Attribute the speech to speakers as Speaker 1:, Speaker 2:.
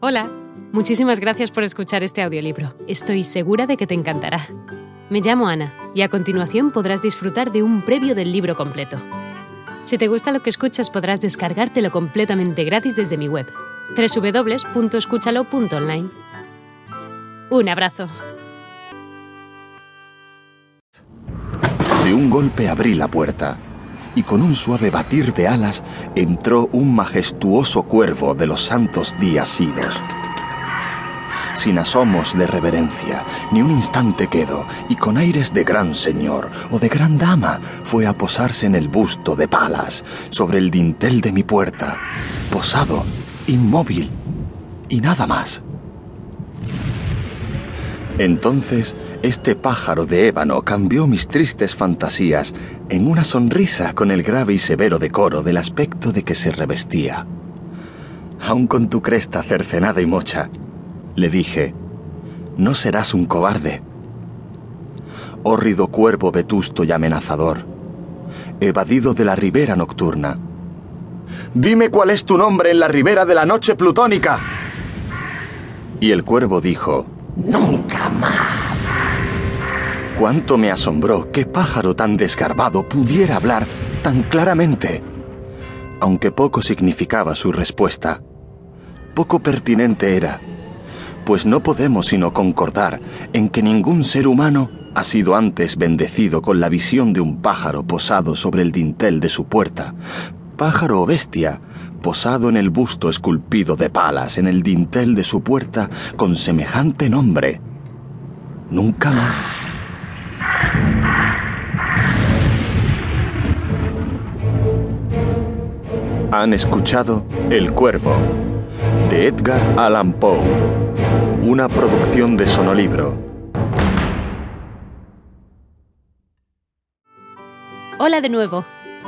Speaker 1: Hola, muchísimas gracias por escuchar este audiolibro. Estoy segura de que te encantará. Me llamo Ana y a continuación podrás disfrutar de un previo del libro completo. Si te gusta lo que escuchas podrás descargártelo completamente gratis desde mi web, www.escúchalo.online. Un abrazo.
Speaker 2: De un golpe abrí la puerta y con un suave batir de alas entró un majestuoso cuervo de los santos días idos. Sin asomos de reverencia, ni un instante quedo, y con aires de gran señor o de gran dama, fue a posarse en el busto de Palas, sobre el dintel de mi puerta, posado, inmóvil, y nada más. Entonces, este pájaro de ébano cambió mis tristes fantasías en una sonrisa con el grave y severo decoro del aspecto de que se revestía. Aun con tu cresta cercenada y mocha, le dije, no serás un cobarde. Hórrido cuervo vetusto y amenazador, evadido de la ribera nocturna. Dime cuál es tu nombre en la ribera de la noche plutónica. Y el cuervo dijo, Nunca más. Cuánto me asombró que pájaro tan desgarbado pudiera hablar tan claramente. Aunque poco significaba su respuesta, poco pertinente era, pues no podemos sino concordar en que ningún ser humano ha sido antes bendecido con la visión de un pájaro posado sobre el dintel de su puerta, pájaro o bestia, posado en el busto esculpido de palas en el dintel de su puerta con semejante nombre. Nunca más. Han escuchado El Cuervo, de Edgar Allan Poe, una producción de Sonolibro.
Speaker 1: Hola de nuevo.